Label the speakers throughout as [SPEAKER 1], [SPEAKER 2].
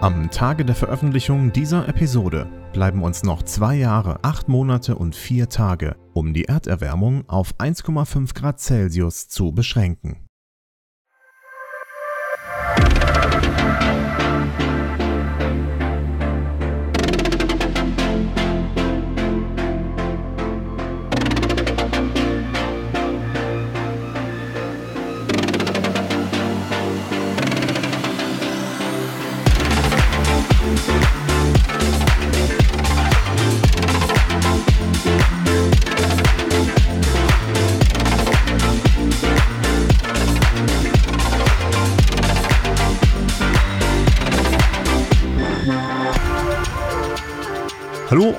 [SPEAKER 1] Am Tage der Veröffentlichung dieser Episode bleiben uns noch zwei Jahre, acht Monate und vier Tage, um die Erderwärmung auf 1,5 Grad Celsius zu beschränken.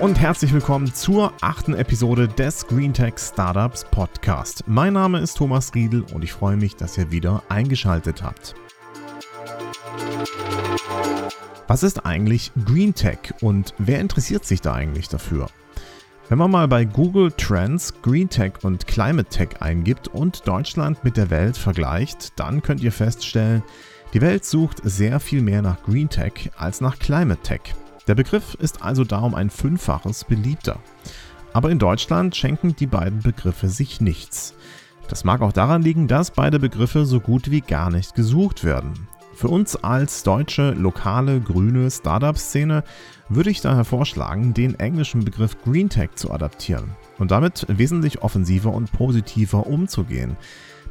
[SPEAKER 1] Und herzlich willkommen zur achten Episode des GreenTech Startups Podcast. Mein Name ist Thomas Riedel und ich freue mich, dass ihr wieder eingeschaltet habt. Was ist eigentlich GreenTech und wer interessiert sich da eigentlich dafür? Wenn man mal bei Google Trends GreenTech und Climate Tech eingibt und Deutschland mit der Welt vergleicht, dann könnt ihr feststellen, die Welt sucht sehr viel mehr nach GreenTech als nach Climate Tech. Der Begriff ist also darum ein Fünffaches beliebter. Aber in Deutschland schenken die beiden Begriffe sich nichts. Das mag auch daran liegen, dass beide Begriffe so gut wie gar nicht gesucht werden. Für uns als deutsche, lokale, grüne Startup-Szene würde ich daher vorschlagen, den englischen Begriff Green Tech zu adaptieren und damit wesentlich offensiver und positiver umzugehen.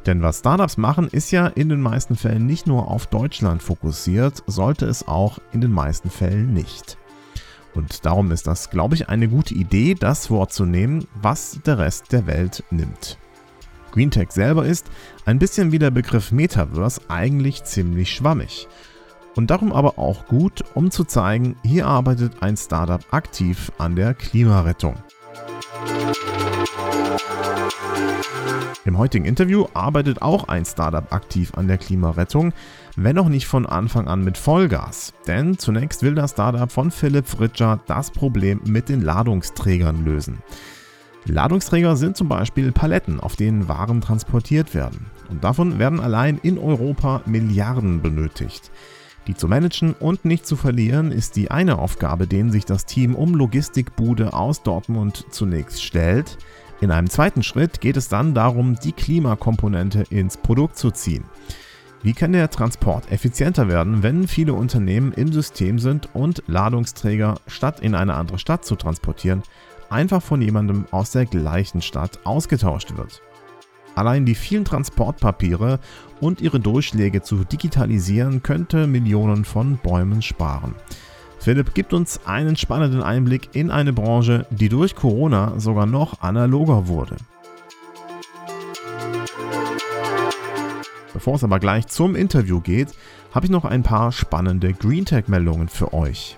[SPEAKER 1] Denn was Startups machen, ist ja in den meisten Fällen nicht nur auf Deutschland fokussiert, sollte es auch in den meisten Fällen nicht. Und darum ist das, glaube ich, eine gute Idee, das Wort zu nehmen, was der Rest der Welt nimmt. GreenTech selber ist, ein bisschen wie der Begriff Metaverse, eigentlich ziemlich schwammig. Und darum aber auch gut, um zu zeigen, hier arbeitet ein Startup aktiv an der Klimarettung. Im heutigen Interview arbeitet auch ein Startup aktiv an der Klimarettung, wenn auch nicht von Anfang an mit Vollgas. Denn zunächst will das Startup von Philipp Fritscher das Problem mit den Ladungsträgern lösen. Ladungsträger sind zum Beispiel Paletten, auf denen Waren transportiert werden. Und davon werden allein in Europa Milliarden benötigt. Die zu managen und nicht zu verlieren ist die eine Aufgabe, denen sich das Team um Logistikbude aus Dortmund zunächst stellt. In einem zweiten Schritt geht es dann darum, die Klimakomponente ins Produkt zu ziehen. Wie kann der Transport effizienter werden, wenn viele Unternehmen im System sind und Ladungsträger, statt in eine andere Stadt zu transportieren, einfach von jemandem aus der gleichen Stadt ausgetauscht wird? Allein die vielen Transportpapiere und ihre Durchschläge zu digitalisieren könnte Millionen von Bäumen sparen. Philipp gibt uns einen spannenden Einblick in eine Branche, die durch Corona sogar noch analoger wurde. Bevor es aber gleich zum Interview geht, habe ich noch ein paar spannende GreenTech-Meldungen für euch.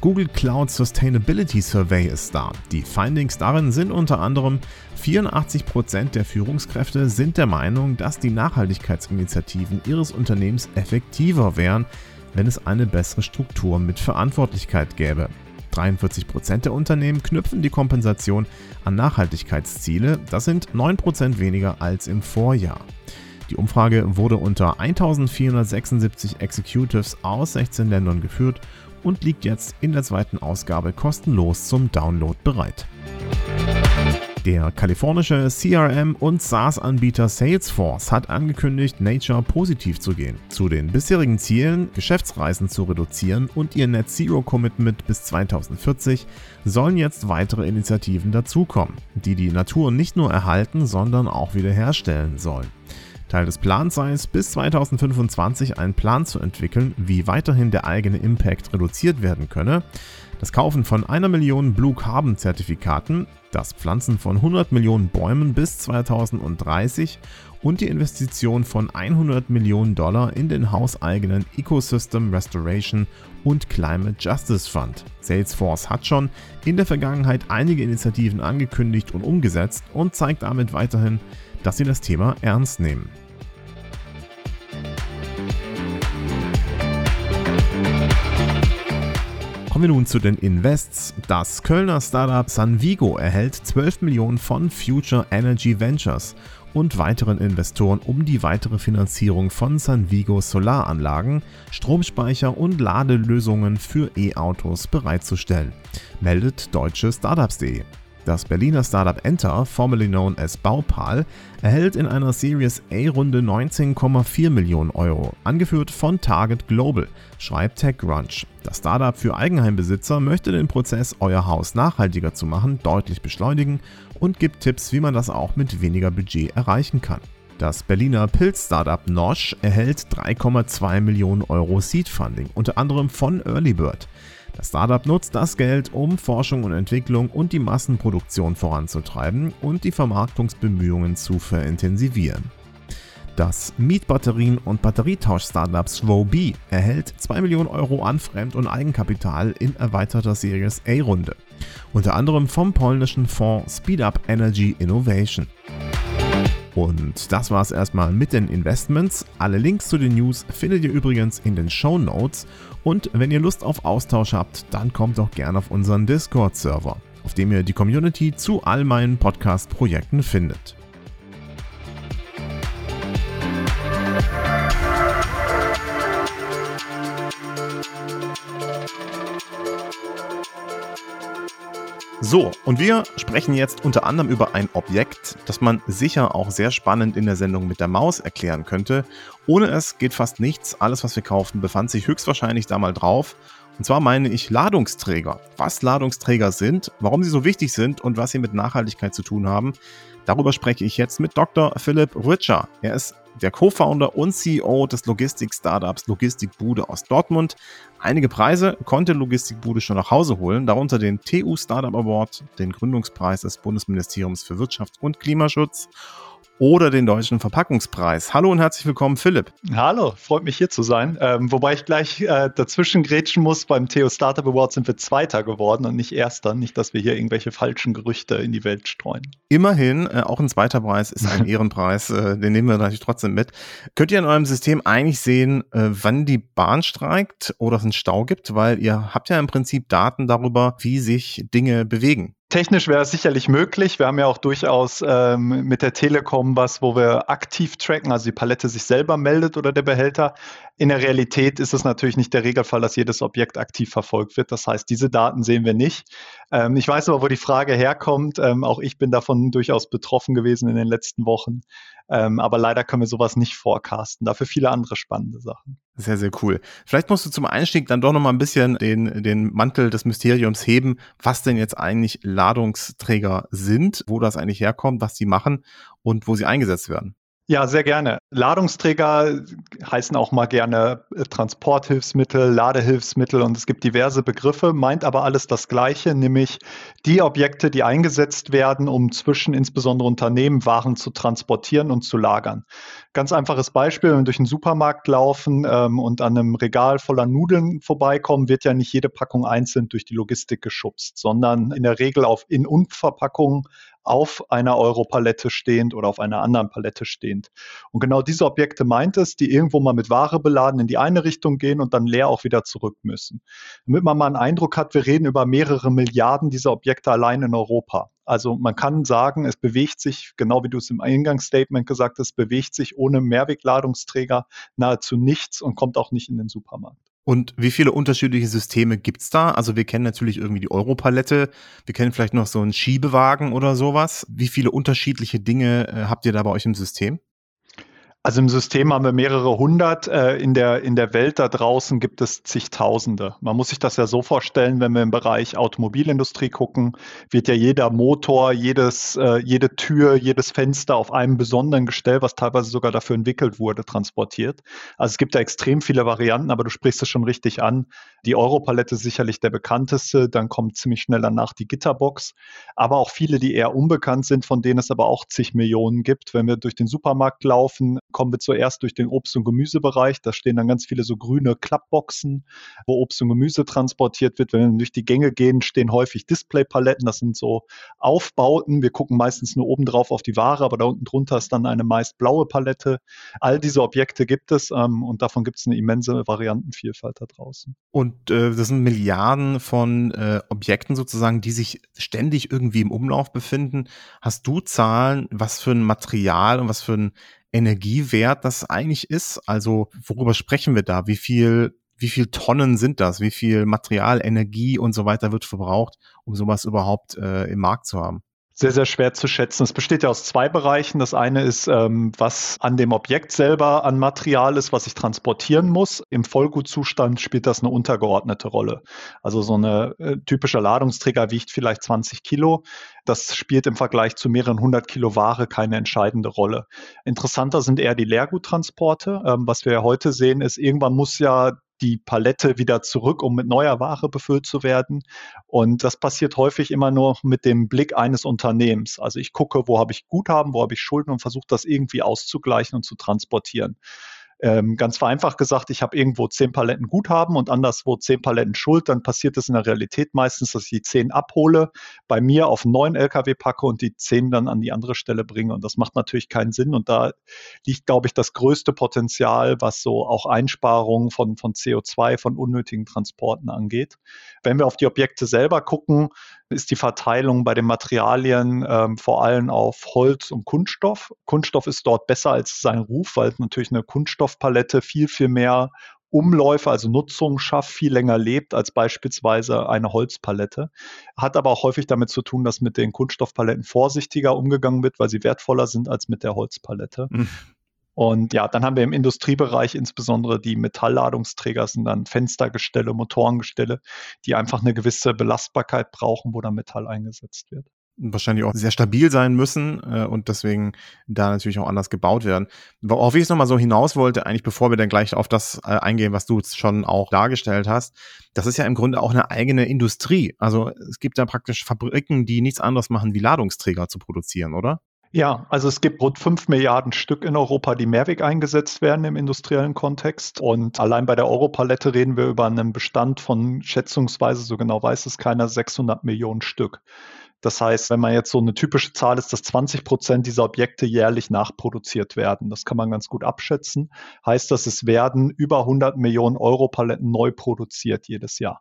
[SPEAKER 1] Google Cloud Sustainability Survey ist da. Die Findings darin sind unter anderem, 84% der Führungskräfte sind der Meinung, dass die Nachhaltigkeitsinitiativen ihres Unternehmens effektiver wären, wenn es eine bessere Struktur mit Verantwortlichkeit gäbe. 43% der Unternehmen knüpfen die Kompensation an Nachhaltigkeitsziele, das sind 9% weniger als im Vorjahr. Die Umfrage wurde unter 1476 Executives aus 16 Ländern geführt und liegt jetzt in der zweiten Ausgabe kostenlos zum Download bereit. Der kalifornische CRM- und SaaS-Anbieter Salesforce hat angekündigt, Nature positiv zu gehen. Zu den bisherigen Zielen, Geschäftsreisen zu reduzieren und ihr Net Zero Commitment bis 2040 sollen jetzt weitere Initiativen dazukommen, die die Natur nicht nur erhalten, sondern auch wiederherstellen sollen. Teil des Plans sei es, bis 2025 einen Plan zu entwickeln, wie weiterhin der eigene Impact reduziert werden könne. Das Kaufen von einer Million Blue Carbon Zertifikaten, das Pflanzen von 100 Millionen Bäumen bis 2030 und die Investition von 100 Millionen Dollar in den hauseigenen Ecosystem Restoration und Climate Justice Fund. Salesforce hat schon in der Vergangenheit einige Initiativen angekündigt und umgesetzt und zeigt damit weiterhin, dass sie das Thema ernst nehmen. Kommen wir nun zu den Invests. Das Kölner Startup Sunvigo erhält 12 Millionen von Future Energy Ventures und weiteren Investoren, um die weitere Finanzierung von Sunvigo Solaranlagen, Stromspeicher und Ladelösungen für E-Autos bereitzustellen, meldet deutsche Startups.de. Das Berliner Startup Enter, formerly known as Baupal, erhält in einer Series A-Runde 19,4 Millionen Euro, angeführt von Target Global, schreibt TechCrunch. Das Startup für Eigenheimbesitzer möchte den Prozess, euer Haus nachhaltiger zu machen, deutlich beschleunigen und gibt Tipps, wie man das auch mit weniger Budget erreichen kann. Das Berliner Pilz-Startup Nosh erhält 3,2 Millionen Euro Seed Funding, unter anderem von Earlybird. Das Startup nutzt das Geld, um Forschung und Entwicklung und die Massenproduktion voranzutreiben und die Vermarktungsbemühungen zu verintensivieren. Das Mietbatterien- und Batterietausch-Startup Swobi erhält 2 Millionen Euro an Fremd- und Eigenkapital in erweiterter Series A-Runde, unter anderem vom polnischen Fonds Speedup Energy Innovation. Und das war es erstmal mit den Investments. Alle Links zu den News findet ihr übrigens in den Show Notes. Und wenn ihr Lust auf Austausch habt, dann kommt doch gerne auf unseren Discord-Server, auf dem ihr die Community zu all meinen Podcast-Projekten findet. So, und wir sprechen jetzt unter anderem über ein Objekt, das man sicher auch sehr spannend in der Sendung mit der Maus erklären könnte. Ohne es geht fast nichts. Alles, was wir kauften, befand sich höchstwahrscheinlich da mal drauf. Und zwar meine ich Ladungsträger. Was Ladungsträger sind, warum sie so wichtig sind und was sie mit Nachhaltigkeit zu tun haben, darüber spreche ich jetzt mit Dr. Philipp Rütscher. Er ist der Co-Founder und CEO des Logistik-Startups Logistikbude aus Dortmund. Einige Preise konnte Logistikbude schon nach Hause holen, darunter den TU Startup Award, den Gründungspreis des Bundesministeriums für Wirtschaft und Klimaschutz oder den Deutschen Verpackungspreis. Hallo und herzlich willkommen, Philipp.
[SPEAKER 2] Hallo, freut mich hier zu sein. Ähm, wobei ich gleich äh, dazwischen grätschen muss, beim Theo Startup Award sind wir Zweiter geworden und nicht Erster. Nicht, dass wir hier irgendwelche falschen Gerüchte in die Welt streuen.
[SPEAKER 1] Immerhin, äh, auch ein zweiter Preis ist ein Ehrenpreis, äh, den nehmen wir natürlich trotzdem mit. Könnt ihr in eurem System eigentlich sehen, äh, wann die Bahn streikt oder es einen Stau gibt? Weil ihr habt ja im Prinzip Daten darüber, wie sich Dinge bewegen.
[SPEAKER 2] Technisch wäre es sicherlich möglich. Wir haben ja auch durchaus ähm, mit der Telekom was, wo wir aktiv tracken, also die Palette sich selber meldet oder der Behälter. In der Realität ist es natürlich nicht der Regelfall, dass jedes Objekt aktiv verfolgt wird. Das heißt, diese Daten sehen wir nicht. Ähm, ich weiß aber, wo die Frage herkommt. Ähm, auch ich bin davon durchaus betroffen gewesen in den letzten Wochen. Ähm, aber leider können wir sowas nicht forecasten. Dafür viele andere spannende Sachen.
[SPEAKER 1] Sehr, sehr cool. Vielleicht musst du zum Einstieg dann doch noch mal ein bisschen den, den Mantel des Mysteriums heben, was denn jetzt eigentlich Ladungsträger sind, wo das eigentlich herkommt, was die machen und wo sie eingesetzt werden.
[SPEAKER 2] Ja, sehr gerne. Ladungsträger heißen auch mal gerne äh, Transporthilfsmittel, Ladehilfsmittel und es gibt diverse Begriffe, meint aber alles das Gleiche, nämlich die Objekte, die eingesetzt werden, um zwischen insbesondere Unternehmen Waren zu transportieren und zu lagern. Ganz einfaches Beispiel, wenn wir durch einen Supermarkt laufen ähm, und an einem Regal voller Nudeln vorbeikommen, wird ja nicht jede Packung einzeln durch die Logistik geschubst, sondern in der Regel auf In-Und-Verpackungen auf einer Europalette stehend oder auf einer anderen Palette stehend. Und genau diese Objekte meint es, die irgendwo mal mit Ware beladen in die eine Richtung gehen und dann leer auch wieder zurück müssen. Damit man mal einen Eindruck hat, wir reden über mehrere Milliarden dieser Objekte allein in Europa. Also man kann sagen, es bewegt sich, genau wie du es im Eingangsstatement gesagt hast, bewegt sich ohne Mehrwegladungsträger nahezu nichts und kommt auch nicht in den Supermarkt.
[SPEAKER 1] Und wie viele unterschiedliche Systeme gibt's da? Also wir kennen natürlich irgendwie die Europalette, wir kennen vielleicht noch so einen Schiebewagen oder sowas. Wie viele unterschiedliche Dinge äh, habt ihr da bei euch im System?
[SPEAKER 2] Also im System haben wir mehrere hundert. Äh, in der, in der Welt da draußen gibt es zigtausende. Man muss sich das ja so vorstellen, wenn wir im Bereich Automobilindustrie gucken, wird ja jeder Motor, jedes, äh, jede Tür, jedes Fenster auf einem besonderen Gestell, was teilweise sogar dafür entwickelt wurde, transportiert. Also es gibt da extrem viele Varianten, aber du sprichst es schon richtig an. Die Europalette ist sicherlich der bekannteste, dann kommt ziemlich schnell danach die Gitterbox, aber auch viele, die eher unbekannt sind, von denen es aber auch zig Millionen gibt. Wenn wir durch den Supermarkt laufen, kommen wir zuerst durch den Obst- und Gemüsebereich. Da stehen dann ganz viele so grüne Klappboxen, wo Obst und Gemüse transportiert wird. Wenn wir durch die Gänge gehen, stehen häufig Displaypaletten. Das sind so Aufbauten. Wir gucken meistens nur oben drauf auf die Ware, aber da unten drunter ist dann eine meist blaue Palette. All diese Objekte gibt es ähm, und davon gibt es eine immense Variantenvielfalt da draußen.
[SPEAKER 1] Und äh, das sind Milliarden von äh, Objekten sozusagen, die sich ständig irgendwie im Umlauf befinden. Hast du Zahlen, was für ein Material und was für ein Energiewert das eigentlich ist? Also worüber sprechen wir da? Wie viel wie viel Tonnen sind das? Wie viel Material, Energie und so weiter wird verbraucht, um sowas überhaupt äh, im Markt zu haben?
[SPEAKER 2] Sehr, sehr schwer zu schätzen. Es besteht ja aus zwei Bereichen. Das eine ist, ähm, was an dem Objekt selber an Material ist, was ich transportieren muss. Im Vollgutzustand spielt das eine untergeordnete Rolle. Also so eine äh, typische Ladungsträger wiegt vielleicht 20 Kilo. Das spielt im Vergleich zu mehreren hundert Kilo Ware keine entscheidende Rolle. Interessanter sind eher die Leerguttransporte. Ähm, was wir ja heute sehen, ist, irgendwann muss ja die Palette wieder zurück, um mit neuer Ware befüllt zu werden. Und das passiert häufig immer nur mit dem Blick eines Unternehmens. Also ich gucke, wo habe ich Guthaben, wo habe ich Schulden und versuche das irgendwie auszugleichen und zu transportieren. Ähm, ganz vereinfacht gesagt, ich habe irgendwo zehn Paletten Guthaben und anderswo zehn Paletten Schuld, dann passiert es in der Realität meistens, dass ich die zehn abhole, bei mir auf einen neuen LKW packe und die zehn dann an die andere Stelle bringe. Und das macht natürlich keinen Sinn. Und da liegt, glaube ich, das größte Potenzial, was so auch Einsparungen von, von CO2, von unnötigen Transporten angeht. Wenn wir auf die Objekte selber gucken, ist die Verteilung bei den Materialien ähm, vor allem auf Holz und Kunststoff. Kunststoff ist dort besser als sein Ruf, weil natürlich eine Kunststoffpalette viel, viel mehr Umläufe, also Nutzung schafft, viel länger lebt als beispielsweise eine Holzpalette. Hat aber auch häufig damit zu tun, dass mit den Kunststoffpaletten vorsichtiger umgegangen wird, weil sie wertvoller sind als mit der Holzpalette. Mhm. Und ja, dann haben wir im Industriebereich insbesondere die Metallladungsträger, sind dann Fenstergestelle, Motorengestelle, die einfach eine gewisse Belastbarkeit brauchen, wo dann Metall eingesetzt wird
[SPEAKER 1] wahrscheinlich auch sehr stabil sein müssen äh, und deswegen da natürlich auch anders gebaut werden. Worauf ich jetzt nochmal so hinaus wollte, eigentlich bevor wir dann gleich auf das äh, eingehen, was du schon auch dargestellt hast, das ist ja im Grunde auch eine eigene Industrie. Also es gibt ja praktisch Fabriken, die nichts anderes machen, wie Ladungsträger zu produzieren, oder?
[SPEAKER 2] Ja, also es gibt rund fünf Milliarden Stück in Europa, die Mehrweg eingesetzt werden im industriellen Kontext. Und allein bei der Europalette reden wir über einen Bestand von schätzungsweise, so genau weiß es keiner, 600 Millionen Stück. Das heißt, wenn man jetzt so eine typische Zahl ist, dass 20 Prozent dieser Objekte jährlich nachproduziert werden. Das kann man ganz gut abschätzen. Heißt das, es werden über 100 Millionen Euro Paletten neu produziert jedes Jahr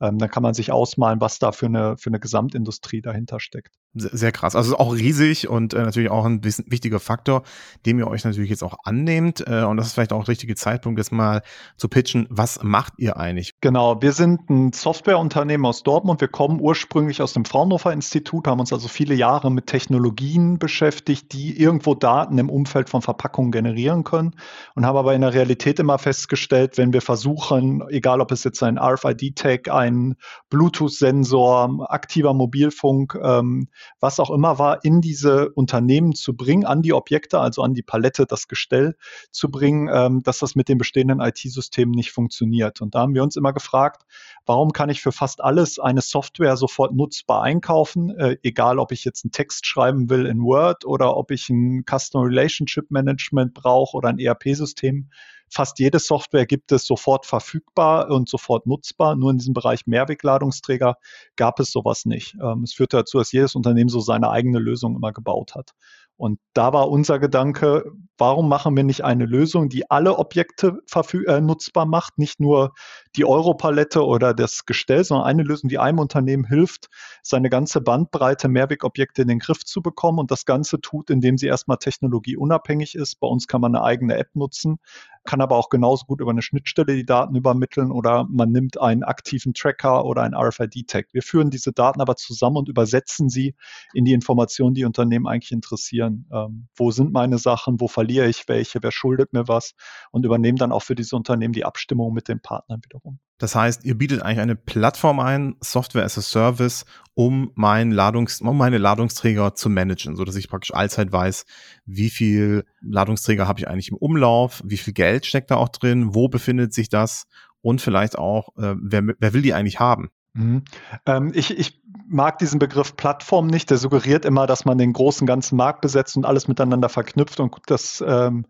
[SPEAKER 2] ähm, dann kann man sich ausmalen, was da für eine, für eine Gesamtindustrie dahinter steckt.
[SPEAKER 1] Sehr, krass. Also auch riesig und äh, natürlich auch ein wichtiger Faktor, dem ihr euch natürlich jetzt auch annehmt. Äh, und das ist vielleicht auch der richtige Zeitpunkt, jetzt mal zu pitchen. Was macht ihr eigentlich?
[SPEAKER 2] Genau, wir sind ein Softwareunternehmen aus Dortmund. Wir kommen ursprünglich aus dem Fraunhofer Institut, haben uns also viele Jahre mit Technologien beschäftigt, die irgendwo Daten im Umfeld von Verpackungen generieren können und haben aber in der Realität immer festgestellt, wenn wir versuchen, egal ob es jetzt ein RFID-Tag, ein Bluetooth-Sensor, aktiver Mobilfunk, ähm, was auch immer war, in diese Unternehmen zu bringen, an die Objekte, also an die Palette, das Gestell zu bringen, ähm, dass das mit den bestehenden IT-Systemen nicht funktioniert. Und da haben wir uns immer gefragt, warum kann ich für fast alles eine Software sofort nutzbar einkaufen, äh, egal ob ich jetzt einen Text schreiben will in Word oder ob ich ein Customer Relationship Management brauche oder ein ERP-System Fast jede Software gibt es sofort verfügbar und sofort nutzbar. Nur in diesem Bereich Mehrwegladungsträger gab es sowas nicht. Ähm, es führte dazu, dass jedes Unternehmen so seine eigene Lösung immer gebaut hat. Und da war unser Gedanke, warum machen wir nicht eine Lösung, die alle Objekte äh, nutzbar macht, nicht nur die Europalette oder das Gestell, sondern eine Lösung, die einem Unternehmen hilft, seine ganze Bandbreite Mehrwegobjekte in den Griff zu bekommen und das Ganze tut, indem sie erstmal technologieunabhängig ist. Bei uns kann man eine eigene App nutzen, kann aber auch genauso gut über eine Schnittstelle die Daten übermitteln oder man nimmt einen aktiven Tracker oder ein RFID-Tag. Wir führen diese Daten aber zusammen und übersetzen sie in die Informationen, die Unternehmen eigentlich interessieren. Ähm, wo sind meine Sachen? Wo verliere ich welche? Wer schuldet mir was? Und übernehmen dann auch für diese Unternehmen die Abstimmung mit den Partnern wiederum.
[SPEAKER 1] Das heißt, ihr bietet eigentlich eine Plattform ein, Software as a Service, um, mein Ladungs um meine Ladungsträger zu managen, so dass ich praktisch allzeit weiß, wie viel Ladungsträger habe ich eigentlich im Umlauf, wie viel Geld steckt da auch drin, wo befindet sich das und vielleicht auch, äh, wer, wer will die eigentlich haben?
[SPEAKER 2] Mhm. Ähm, ich, ich mag diesen Begriff Plattform nicht. Der suggeriert immer, dass man den großen ganzen Markt besetzt und alles miteinander verknüpft und das ähm,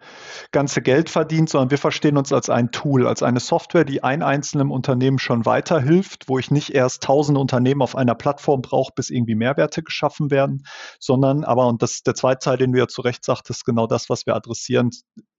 [SPEAKER 2] ganze Geld verdient, sondern wir verstehen uns als ein Tool, als eine Software, die ein einzelnem Unternehmen schon weiterhilft, wo ich nicht erst tausend Unternehmen auf einer Plattform brauche, bis irgendwie Mehrwerte geschaffen werden, sondern aber, und das ist der zweite Teil, den du ja zu Recht sagtest, genau das, was wir adressieren,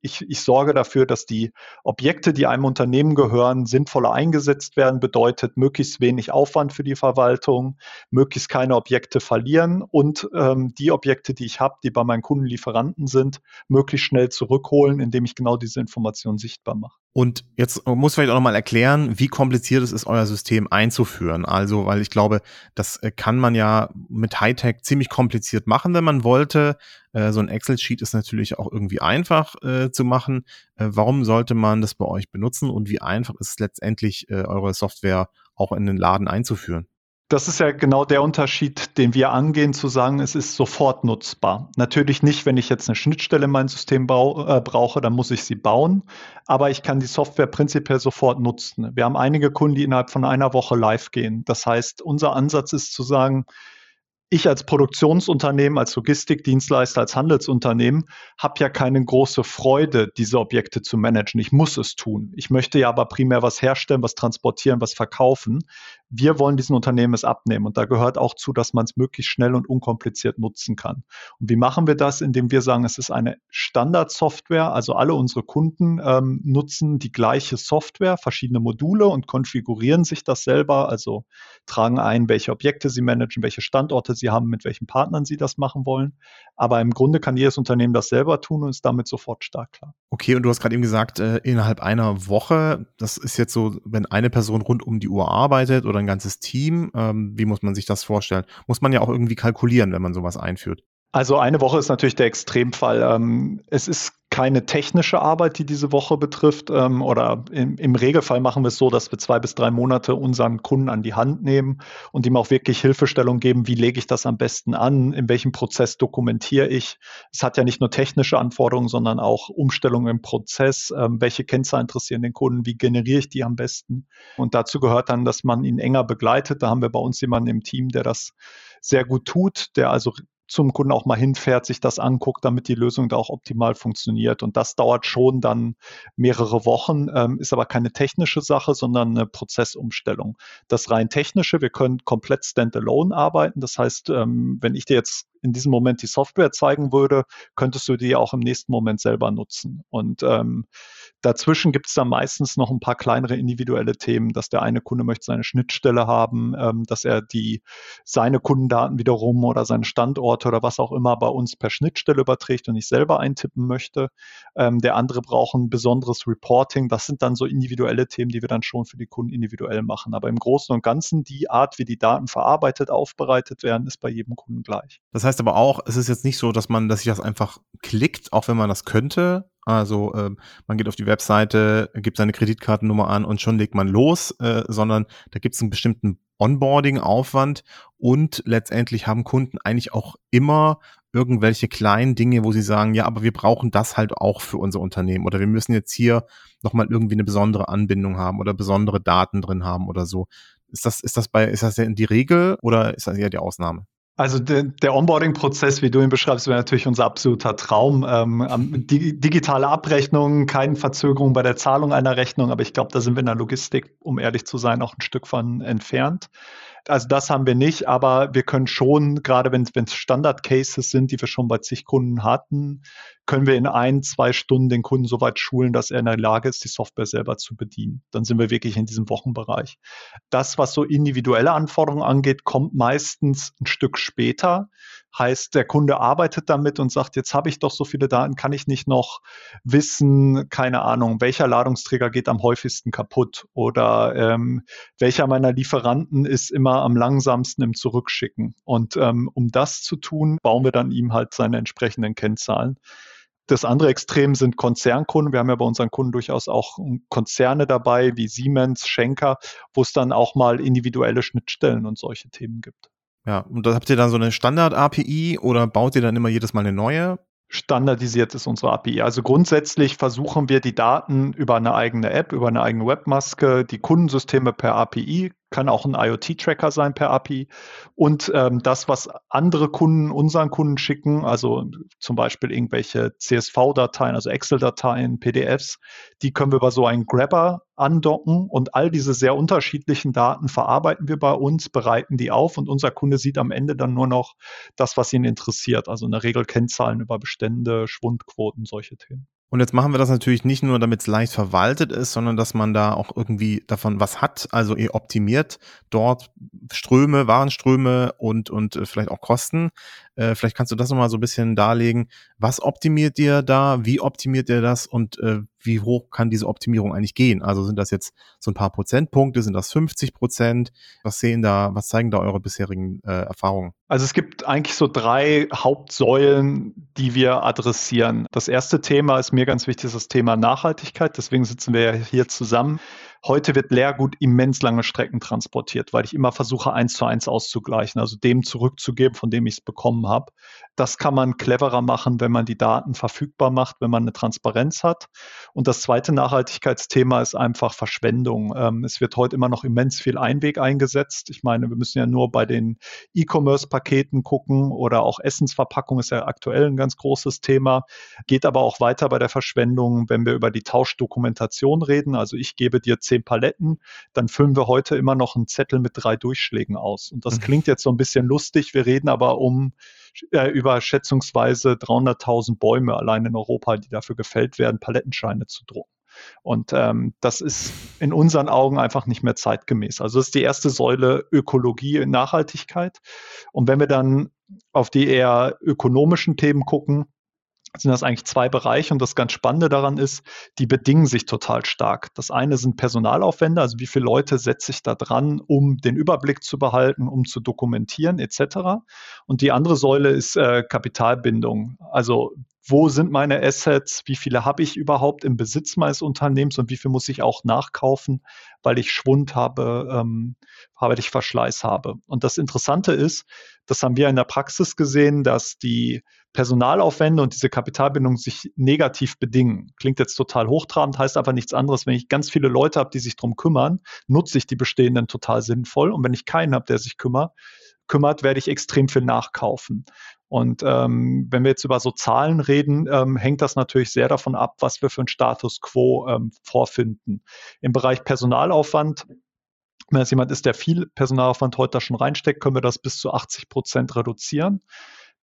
[SPEAKER 2] ich, ich sorge dafür, dass die Objekte, die einem Unternehmen gehören, sinnvoller eingesetzt werden, bedeutet möglichst wenig Aufwand für die Verwaltung, möglichst keine Objekte verlieren und ähm, die Objekte, die ich habe, die bei meinen Kundenlieferanten sind, möglichst schnell zurückholen, indem ich genau diese Informationen sichtbar mache.
[SPEAKER 1] Und jetzt muss ich vielleicht auch nochmal erklären, wie kompliziert es ist, euer System einzuführen. Also, weil ich glaube, das äh, kann man ja mit Hightech ziemlich kompliziert machen, wenn man wollte. Äh, so ein Excel-Sheet ist natürlich auch irgendwie einfach äh, zu machen. Warum sollte man das bei euch benutzen und wie einfach ist es letztendlich, eure Software auch in den Laden einzuführen?
[SPEAKER 2] Das ist ja genau der Unterschied, den wir angehen, zu sagen, es ist sofort nutzbar. Natürlich nicht, wenn ich jetzt eine Schnittstelle in mein System bau, äh, brauche, dann muss ich sie bauen, aber ich kann die Software prinzipiell sofort nutzen. Wir haben einige Kunden, die innerhalb von einer Woche live gehen. Das heißt, unser Ansatz ist zu sagen, ich als Produktionsunternehmen, als Logistikdienstleister, als Handelsunternehmen habe ja keine große Freude, diese Objekte zu managen. Ich muss es tun. Ich möchte ja aber primär was herstellen, was transportieren, was verkaufen. Wir wollen diesen Unternehmen es abnehmen und da gehört auch zu, dass man es möglichst schnell und unkompliziert nutzen kann. Und wie machen wir das? Indem wir sagen, es ist eine Standardsoftware, also alle unsere Kunden ähm, nutzen die gleiche Software, verschiedene Module und konfigurieren sich das selber, also tragen ein, welche Objekte sie managen, welche Standorte sie haben, mit welchen Partnern sie das machen wollen. Aber im Grunde kann jedes Unternehmen das selber tun und ist damit sofort stark klar.
[SPEAKER 1] Okay, und du hast gerade eben gesagt, äh, innerhalb einer Woche, das ist jetzt so, wenn eine Person rund um die Uhr arbeitet oder ein ganzes Team, ähm, wie muss man sich das vorstellen? Muss man ja auch irgendwie kalkulieren, wenn man sowas einführt.
[SPEAKER 2] Also eine Woche ist natürlich der Extremfall. Ähm, es ist keine technische Arbeit, die diese Woche betrifft. Ähm, oder im, Regelfall machen wir es so, dass wir zwei bis drei Monate unseren Kunden an die Hand nehmen und ihm auch wirklich Hilfestellung geben, wie lege ich das am besten an, in welchem Prozess dokumentiere ich. Es hat ja nicht nur technische Anforderungen, sondern auch Umstellungen im Prozess. Ähm, welche Kennzahlen interessieren den Kunden? Wie generiere ich die am besten? Und dazu gehört dann, dass man ihn enger begleitet. Da haben wir bei uns jemanden im Team, der das sehr gut tut, der also zum Kunden auch mal hinfährt, sich das anguckt, damit die Lösung da auch optimal funktioniert. Und das dauert schon dann mehrere Wochen, ähm, ist aber keine technische Sache, sondern eine Prozessumstellung. Das rein technische, wir können komplett standalone arbeiten. Das heißt, ähm, wenn ich dir jetzt in diesem Moment die Software zeigen würde, könntest du die auch im nächsten Moment selber nutzen. Und ähm, dazwischen gibt es dann meistens noch ein paar kleinere individuelle Themen, dass der eine Kunde möchte seine Schnittstelle haben, ähm, dass er die seine Kundendaten wiederum oder seine Standorte oder was auch immer bei uns per Schnittstelle überträgt und nicht selber eintippen möchte. Ähm, der andere braucht ein besonderes Reporting. Das sind dann so individuelle Themen, die wir dann schon für die Kunden individuell machen. Aber im Großen und Ganzen die Art, wie die Daten verarbeitet, aufbereitet werden, ist bei jedem Kunden gleich.
[SPEAKER 1] Das heißt aber auch, es ist jetzt nicht so, dass man, dass sich das einfach klickt, auch wenn man das könnte. Also äh, man geht auf die Webseite, gibt seine Kreditkartennummer an und schon legt man los, äh, sondern da gibt es einen bestimmten Onboarding-Aufwand und letztendlich haben Kunden eigentlich auch immer irgendwelche kleinen Dinge, wo sie sagen, ja, aber wir brauchen das halt auch für unser Unternehmen oder wir müssen jetzt hier nochmal irgendwie eine besondere Anbindung haben oder besondere Daten drin haben oder so. Ist das, ist das bei, ist das denn die Regel oder ist das eher die Ausnahme?
[SPEAKER 2] Also de, der Onboarding-Prozess, wie du ihn beschreibst, wäre natürlich unser absoluter Traum. Ähm, die, digitale Abrechnung, keine Verzögerung bei der Zahlung einer Rechnung, aber ich glaube, da sind wir in der Logistik, um ehrlich zu sein, auch ein Stück von entfernt. Also das haben wir nicht, aber wir können schon, gerade wenn es Standard-Cases sind, die wir schon bei zig Kunden hatten, können wir in ein, zwei Stunden den Kunden so weit schulen, dass er in der Lage ist, die Software selber zu bedienen. Dann sind wir wirklich in diesem Wochenbereich. Das, was so individuelle Anforderungen angeht, kommt meistens ein Stück später. Heißt, der Kunde arbeitet damit und sagt, jetzt habe ich doch so viele Daten, kann ich nicht noch wissen, keine Ahnung, welcher Ladungsträger geht am häufigsten kaputt oder ähm, welcher meiner Lieferanten ist immer am langsamsten im Zurückschicken. Und ähm, um das zu tun, bauen wir dann ihm halt seine entsprechenden Kennzahlen. Das andere Extrem sind Konzernkunden. Wir haben ja bei unseren Kunden durchaus auch Konzerne dabei, wie Siemens, Schenker, wo es dann auch mal individuelle Schnittstellen und solche Themen gibt.
[SPEAKER 1] Ja, und da habt ihr dann so eine Standard-API oder baut ihr dann immer jedes Mal eine neue?
[SPEAKER 2] Standardisiert ist unsere API. Also grundsätzlich versuchen wir die Daten über eine eigene App, über eine eigene Webmaske, die Kundensysteme per API kann auch ein IoT-Tracker sein per API. Und ähm, das, was andere Kunden unseren Kunden schicken, also zum Beispiel irgendwelche CSV-Dateien, also Excel-Dateien, PDFs, die können wir über so einen Grabber andocken und all diese sehr unterschiedlichen Daten verarbeiten wir bei uns, bereiten die auf und unser Kunde sieht am Ende dann nur noch das, was ihn interessiert. Also in der Regel Kennzahlen über Bestände, Schwundquoten, solche Themen.
[SPEAKER 1] Und jetzt machen wir das natürlich nicht nur, damit es leicht verwaltet ist, sondern dass man da auch irgendwie davon was hat. Also ihr optimiert dort Ströme, Warenströme und, und äh, vielleicht auch Kosten. Äh, vielleicht kannst du das nochmal so ein bisschen darlegen. Was optimiert ihr da? Wie optimiert ihr das? Und äh, wie hoch kann diese Optimierung eigentlich gehen? Also sind das jetzt so ein paar Prozentpunkte? Sind das 50 Prozent? Was sehen da, was zeigen da eure bisherigen äh, Erfahrungen?
[SPEAKER 2] Also es gibt eigentlich so drei Hauptsäulen, die wir adressieren. Das erste Thema ist mir ganz wichtig, das Thema Nachhaltigkeit. Deswegen sitzen wir ja hier zusammen. Heute wird Leergut immens lange Strecken transportiert, weil ich immer versuche, eins zu eins auszugleichen, also dem zurückzugeben, von dem ich es bekommen habe. Das kann man cleverer machen, wenn man die Daten verfügbar macht, wenn man eine Transparenz hat. Und das zweite Nachhaltigkeitsthema ist einfach Verschwendung. Ähm, es wird heute immer noch immens viel Einweg eingesetzt. Ich meine, wir müssen ja nur bei den E-Commerce-Paketen gucken oder auch Essensverpackung ist ja aktuell ein ganz großes Thema. Geht aber auch weiter bei der Verschwendung, wenn wir über die Tauschdokumentation reden. Also ich gebe dir zehn Paletten, dann füllen wir heute immer noch einen Zettel mit drei Durchschlägen aus. Und das mhm. klingt jetzt so ein bisschen lustig. Wir reden aber um äh, über schätzungsweise 300.000 Bäume allein in Europa, die dafür gefällt werden, Palettenscheine zu drucken. Und ähm, das ist in unseren Augen einfach nicht mehr zeitgemäß. Also das ist die erste Säule Ökologie und Nachhaltigkeit. Und wenn wir dann auf die eher ökonomischen Themen gucken, sind das eigentlich zwei Bereiche und das ganz Spannende daran ist, die bedingen sich total stark. Das eine sind Personalaufwände, also wie viele Leute setze ich da dran, um den Überblick zu behalten, um zu dokumentieren etc. Und die andere Säule ist äh, Kapitalbindung. Also wo sind meine Assets, wie viele habe ich überhaupt im Besitz meines Unternehmens und wie viel muss ich auch nachkaufen, weil ich Schwund habe, ähm, weil ich Verschleiß habe. Und das Interessante ist, das haben wir in der Praxis gesehen, dass die Personalaufwände und diese Kapitalbindung sich negativ bedingen. Klingt jetzt total hochtrabend, heißt einfach nichts anderes. Wenn ich ganz viele Leute habe, die sich darum kümmern, nutze ich die bestehenden total sinnvoll. Und wenn ich keinen habe, der sich kümmert, kümmert, werde ich extrem viel nachkaufen. Und ähm, wenn wir jetzt über so Zahlen reden, ähm, hängt das natürlich sehr davon ab, was wir für einen Status quo ähm, vorfinden. Im Bereich Personalaufwand wenn es jemand ist, der viel Personalaufwand heute da schon reinsteckt, können wir das bis zu 80 Prozent reduzieren.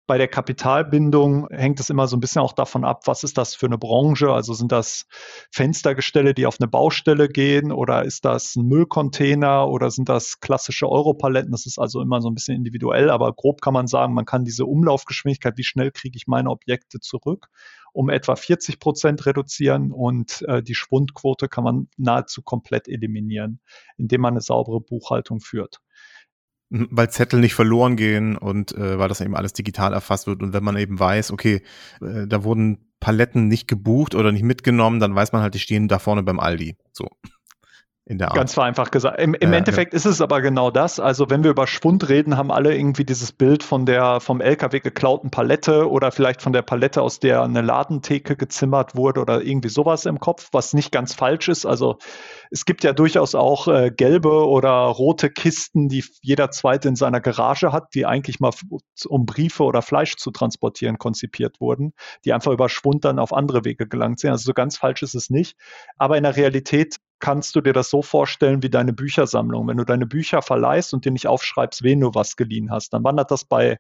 [SPEAKER 2] Bei der Kapitalbindung hängt es immer so ein bisschen auch davon ab, was ist das für eine Branche? Also sind das Fenstergestelle, die auf eine Baustelle gehen oder ist das ein Müllcontainer oder sind das klassische Europaletten? Das ist also immer so ein bisschen individuell, aber grob kann man sagen, man kann diese Umlaufgeschwindigkeit, wie schnell kriege ich meine Objekte zurück, um etwa 40 Prozent reduzieren und äh, die Schwundquote kann man nahezu komplett eliminieren, indem man eine saubere Buchhaltung führt
[SPEAKER 1] weil Zettel nicht verloren gehen und äh, weil das eben alles digital erfasst wird. Und wenn man eben weiß, okay, äh, da wurden Paletten nicht gebucht oder nicht mitgenommen, dann weiß man halt, die stehen da vorne beim Aldi. So
[SPEAKER 2] in der Art. Ganz vereinfacht gesagt. Im, im ja, Endeffekt ja. ist es aber genau das. Also wenn wir über Schwund reden, haben alle irgendwie dieses Bild von der vom LKW geklauten Palette oder vielleicht von der Palette, aus der eine Ladentheke gezimmert wurde oder irgendwie sowas im Kopf, was nicht ganz falsch ist. Also es gibt ja durchaus auch äh, gelbe oder rote Kisten, die jeder zweite in seiner Garage hat, die eigentlich mal um Briefe oder Fleisch zu transportieren konzipiert wurden, die einfach über Schwund dann auf andere Wege gelangt sind. Also so ganz falsch ist es nicht. Aber in der Realität kannst du dir das so vorstellen wie deine Büchersammlung. Wenn du deine Bücher verleihst und dir nicht aufschreibst, wen du was geliehen hast, dann wandert das bei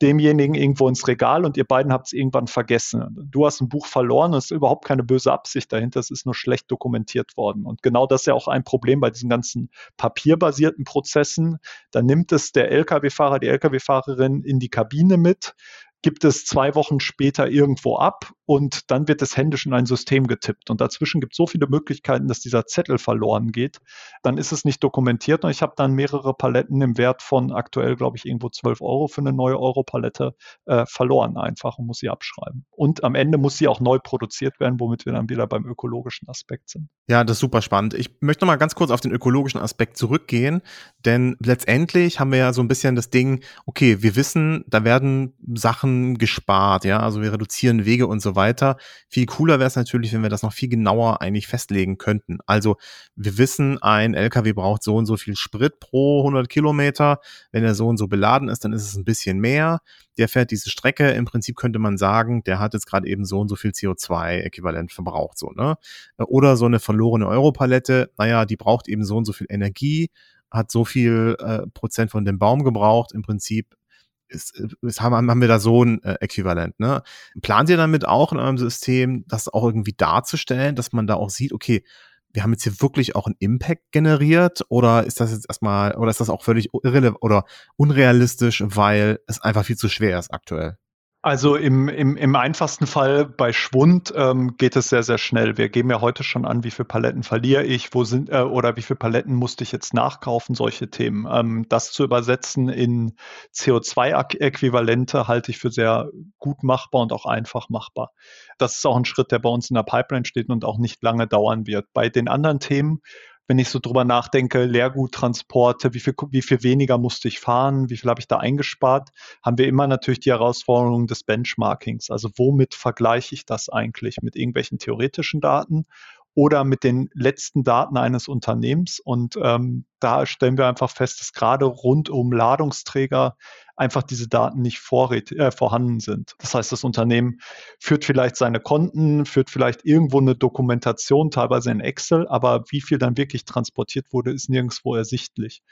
[SPEAKER 2] demjenigen irgendwo ins Regal und ihr beiden habt es irgendwann vergessen. Du hast ein Buch verloren, es ist überhaupt keine böse Absicht dahinter, es ist nur schlecht dokumentiert worden. Und genau das ist ja auch ein Problem bei diesen ganzen papierbasierten Prozessen. Da nimmt es der Lkw-Fahrer, die Lkw-Fahrerin in die Kabine mit, gibt es zwei Wochen später irgendwo ab und dann wird es händisch in ein System getippt. Und dazwischen gibt es so viele Möglichkeiten, dass dieser Zettel verloren geht. Dann ist es nicht dokumentiert und ich habe dann mehrere Paletten im Wert von aktuell, glaube ich, irgendwo 12 Euro für eine neue Euro-Palette äh, verloren einfach und muss sie abschreiben. Und am Ende muss sie auch neu produziert werden, womit wir dann wieder beim ökologischen Aspekt sind.
[SPEAKER 1] Ja, das ist super spannend. Ich möchte noch mal ganz kurz auf den ökologischen Aspekt zurückgehen, denn letztendlich haben wir ja so ein bisschen das Ding, okay, wir wissen, da werden Sachen Sachen gespart, ja, also wir reduzieren Wege und so weiter. Viel cooler wäre es natürlich, wenn wir das noch viel genauer eigentlich festlegen könnten. Also wir wissen, ein LKW braucht so und so viel Sprit pro 100 Kilometer. Wenn er so und so beladen ist, dann ist es ein bisschen mehr. Der fährt diese Strecke. Im Prinzip könnte man sagen, der hat jetzt gerade eben so und so viel CO2-Äquivalent verbraucht, so, ne? Oder so eine verlorene Europalette, naja, die braucht eben so und so viel Energie hat so viel äh, Prozent von dem Baum gebraucht. Im Prinzip ist, ist, haben, haben wir da so ein äh, Äquivalent. Ne? Plant ihr damit auch in eurem System, das auch irgendwie darzustellen, dass man da auch sieht, okay, wir haben jetzt hier wirklich auch einen Impact generiert oder ist das jetzt erstmal, oder ist das auch völlig irrelevant oder unrealistisch, weil es einfach viel zu schwer ist aktuell?
[SPEAKER 2] Also im, im, im einfachsten Fall bei Schwund ähm, geht es sehr, sehr schnell. Wir geben ja heute schon an, wie viele Paletten verliere ich, wo sind äh, oder wie viele Paletten musste ich jetzt nachkaufen, solche Themen. Ähm, das zu übersetzen in CO2-Äquivalente halte ich für sehr gut machbar und auch einfach machbar. Das ist auch ein Schritt, der bei uns in der Pipeline steht und auch nicht lange dauern wird. Bei den anderen Themen wenn ich so drüber nachdenke, Leerguttransporte, wie viel, wie viel weniger musste ich fahren, wie viel habe ich da eingespart, haben wir immer natürlich die Herausforderung des Benchmarkings. Also womit vergleiche ich das eigentlich? Mit irgendwelchen theoretischen Daten oder mit den letzten Daten eines Unternehmens. Und ähm, da stellen wir einfach fest, dass gerade rund um Ladungsträger einfach diese Daten nicht vorrät, äh, vorhanden sind. Das heißt, das Unternehmen führt vielleicht seine Konten, führt vielleicht irgendwo eine Dokumentation, teilweise in Excel, aber wie viel dann wirklich transportiert wurde, ist nirgendwo ersichtlich.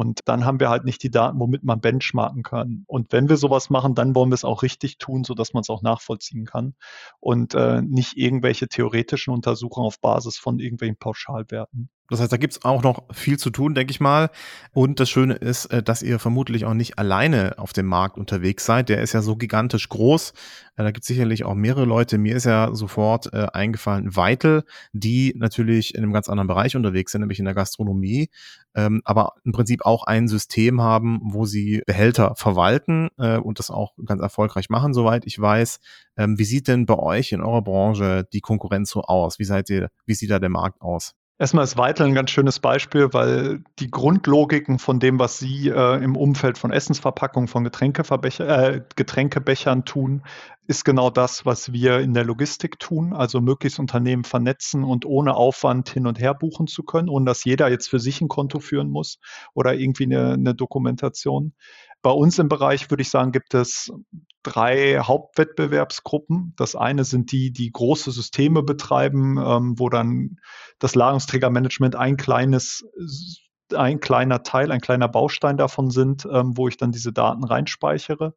[SPEAKER 2] Und dann haben wir halt nicht die Daten, womit man benchmarken kann. Und wenn wir sowas machen, dann wollen wir es auch richtig tun, sodass man es auch nachvollziehen kann und äh, nicht irgendwelche theoretischen Untersuchungen auf Basis von irgendwelchen Pauschalwerten.
[SPEAKER 1] Das heißt, da gibt's auch noch viel zu tun, denke ich mal. Und das Schöne ist, äh, dass ihr vermutlich auch nicht alleine auf dem Markt unterwegs seid. Der ist ja so gigantisch groß. Äh, da gibt's sicherlich auch mehrere Leute. Mir ist ja sofort äh, eingefallen, Weitel, die natürlich in einem ganz anderen Bereich unterwegs sind, nämlich in der Gastronomie, ähm, aber im Prinzip auch ein System haben, wo sie Behälter verwalten äh, und das auch ganz erfolgreich machen, soweit ich weiß. Ähm, wie sieht denn bei euch in eurer Branche die Konkurrenz so aus? Wie seid ihr, wie sieht da der Markt aus?
[SPEAKER 2] Erstmal ist Weitel ein ganz schönes Beispiel, weil die Grundlogiken von dem, was Sie äh, im Umfeld von Essensverpackungen, von äh, Getränkebechern tun, ist genau das, was wir in der Logistik tun. Also möglichst Unternehmen vernetzen und ohne Aufwand hin und her buchen zu können, ohne dass jeder jetzt für sich ein Konto führen muss oder irgendwie eine, eine Dokumentation. Bei uns im Bereich würde ich sagen, gibt es drei Hauptwettbewerbsgruppen. Das eine sind die, die große Systeme betreiben, ähm, wo dann das Ladungsträgermanagement ein kleines ein kleiner Teil, ein kleiner Baustein davon sind, ähm, wo ich dann diese Daten reinspeichere.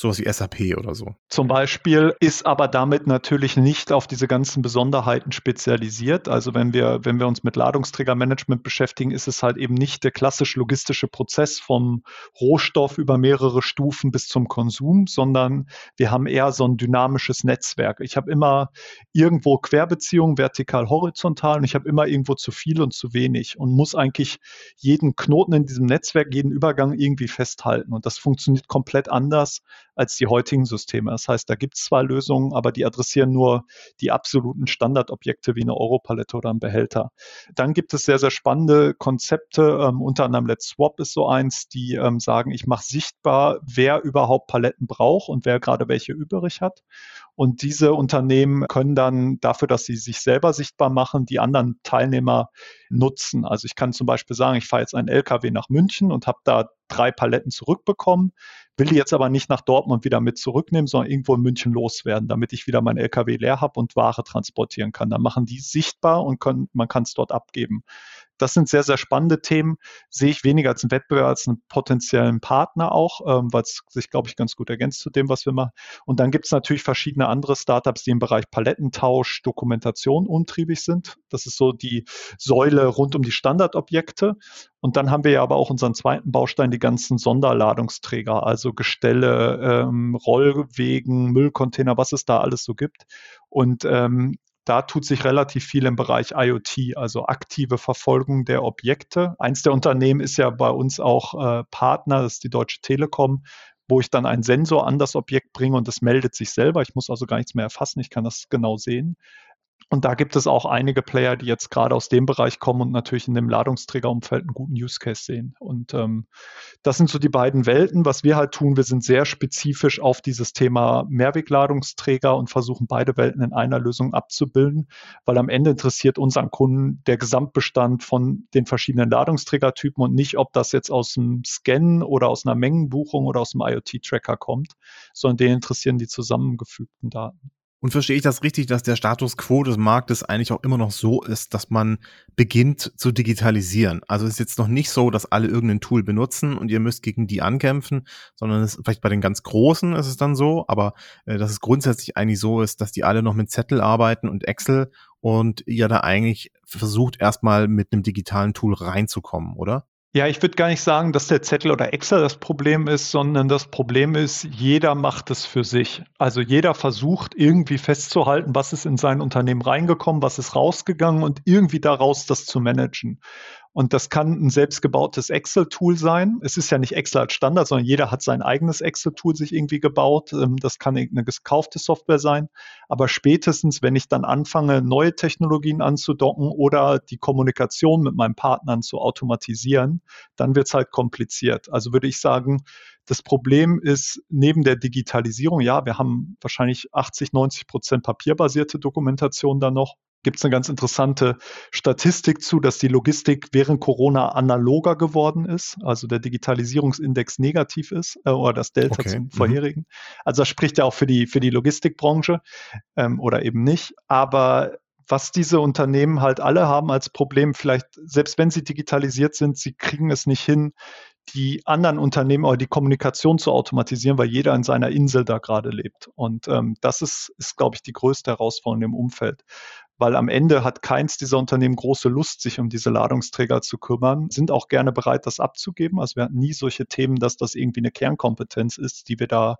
[SPEAKER 1] Sowas wie SAP oder so.
[SPEAKER 2] Zum Beispiel ist aber damit natürlich nicht auf diese ganzen Besonderheiten spezialisiert. Also wenn wir, wenn wir uns mit Ladungsträgermanagement beschäftigen, ist es halt eben nicht der klassisch logistische Prozess vom Rohstoff über mehrere Stufen bis zum Konsum, sondern wir haben eher so ein dynamisches Netzwerk. Ich habe immer irgendwo Querbeziehungen, vertikal, horizontal und ich habe immer irgendwo zu viel und zu wenig und muss eigentlich jeden Knoten in diesem Netzwerk, jeden Übergang irgendwie festhalten. Und das funktioniert komplett anders als die heutigen Systeme. Das heißt, da gibt es zwar Lösungen, aber die adressieren nur die absoluten Standardobjekte wie eine Europalette oder ein Behälter. Dann gibt es sehr, sehr spannende Konzepte, ähm, unter anderem Let's Swap ist so eins, die ähm, sagen, ich mache sichtbar, wer überhaupt Paletten braucht und wer gerade welche übrig hat. Und diese Unternehmen können dann dafür, dass sie sich selber sichtbar machen, die anderen Teilnehmer nutzen. Also ich kann zum Beispiel sagen, ich fahre jetzt einen LKW nach München und habe da drei Paletten zurückbekommen, will die jetzt aber nicht nach Dortmund wieder mit zurücknehmen, sondern irgendwo in München loswerden, damit ich wieder mein LKW leer habe und Ware transportieren kann. Dann machen die sichtbar und können, man kann es dort abgeben. Das sind sehr, sehr spannende Themen. Sehe ich weniger als einen Wettbewerb, als einen potenziellen Partner auch, ähm, weil es sich, glaube ich, ganz gut ergänzt zu dem, was wir machen. Und dann gibt es natürlich verschiedene andere Startups, die im Bereich Palettentausch, Dokumentation umtriebig sind. Das ist so die Säule rund um die Standardobjekte. Und dann haben wir ja aber auch unseren zweiten Baustein, die ganzen Sonderladungsträger, also Gestelle, ähm, Rollwegen, Müllcontainer, was es da alles so gibt. Und ähm, da tut sich relativ viel im Bereich IoT, also aktive Verfolgung der Objekte. Eins der Unternehmen ist ja bei uns auch äh, Partner, das ist die Deutsche Telekom, wo ich dann einen Sensor an das Objekt bringe und das meldet sich selber. Ich muss also gar nichts mehr erfassen, ich kann das genau sehen. Und da gibt es auch einige Player, die jetzt gerade aus dem Bereich kommen und natürlich in dem Ladungsträgerumfeld einen guten Use Case sehen. Und ähm, das sind so die beiden Welten. Was wir halt tun, wir sind sehr spezifisch auf dieses Thema Mehrwegladungsträger und versuchen beide Welten in einer Lösung abzubilden, weil am Ende interessiert unseren Kunden der Gesamtbestand von den verschiedenen Ladungsträgertypen und nicht, ob das jetzt aus dem Scan oder aus einer Mengenbuchung oder aus dem IoT-Tracker kommt, sondern den interessieren die zusammengefügten Daten.
[SPEAKER 1] Und verstehe ich das richtig, dass der Status quo des Marktes eigentlich auch immer noch so ist, dass man beginnt zu digitalisieren? Also es ist jetzt noch nicht so, dass alle irgendein Tool benutzen und ihr müsst gegen die ankämpfen, sondern es vielleicht bei den ganz Großen ist es dann so, aber äh, dass es grundsätzlich eigentlich so ist, dass die alle noch mit Zettel arbeiten und Excel und ihr da eigentlich versucht erstmal mit einem digitalen Tool reinzukommen, oder?
[SPEAKER 2] Ja, ich würde gar nicht sagen, dass der Zettel oder Excel das Problem ist, sondern das Problem ist, jeder macht es für sich. Also jeder versucht irgendwie festzuhalten, was ist in sein Unternehmen reingekommen, was ist rausgegangen und irgendwie daraus das zu managen. Und das kann ein selbstgebautes Excel-Tool sein. Es ist ja nicht Excel als Standard, sondern jeder hat sein eigenes Excel-Tool sich irgendwie gebaut. Ähm, das kann eine gekaufte Software sein. Aber spätestens, wenn ich dann anfange, neue Technologien anzudocken oder die Kommunikation mit meinen Partnern zu automatisieren, dann wird es halt kompliziert. Also würde ich sagen, das Problem ist neben der Digitalisierung, ja, wir haben wahrscheinlich 80, 90 Prozent papierbasierte Dokumentation da noch gibt es eine ganz interessante Statistik zu, dass die Logistik während Corona analoger geworden ist, also der Digitalisierungsindex negativ ist äh, oder das Delta okay. zum mhm. vorherigen. Also das spricht ja auch für die, für die Logistikbranche ähm, oder eben nicht. Aber was diese Unternehmen halt alle haben als Problem, vielleicht selbst wenn sie digitalisiert sind, sie kriegen es nicht hin, die anderen Unternehmen oder die Kommunikation zu automatisieren, weil jeder in seiner Insel da gerade lebt. Und ähm, das ist, ist, glaube ich, die größte Herausforderung im Umfeld weil am Ende hat keins dieser Unternehmen große Lust, sich um diese Ladungsträger zu kümmern, sind auch gerne bereit, das abzugeben. Also wir hatten nie solche Themen, dass das irgendwie eine Kernkompetenz ist, die wir da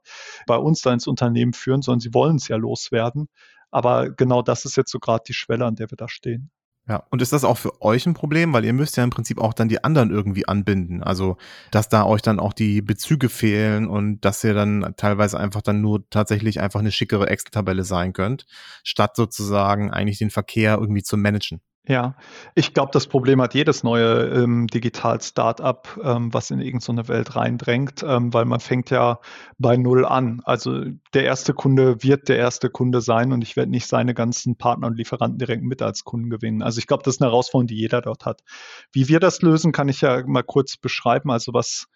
[SPEAKER 2] bei uns da ins Unternehmen führen, sondern sie wollen es ja loswerden. Aber genau das ist jetzt so gerade die Schwelle, an der wir da stehen.
[SPEAKER 1] Ja, und ist das auch für euch ein Problem? Weil ihr müsst ja im Prinzip auch dann die anderen irgendwie anbinden. Also, dass da euch dann auch die Bezüge fehlen und dass ihr dann teilweise einfach dann nur tatsächlich einfach eine schickere Excel-Tabelle sein könnt, statt sozusagen eigentlich den Verkehr irgendwie zu managen.
[SPEAKER 2] Ja, ich glaube, das Problem hat jedes neue ähm, Digital-Startup, ähm, was in irgendeine Welt reindrängt, ähm, weil man fängt ja bei Null an. Also der erste Kunde wird der erste Kunde sein und ich werde nicht seine ganzen Partner und Lieferanten direkt mit als Kunden gewinnen. Also ich glaube, das ist eine Herausforderung, die jeder dort hat. Wie wir das lösen, kann ich ja mal kurz beschreiben. Also was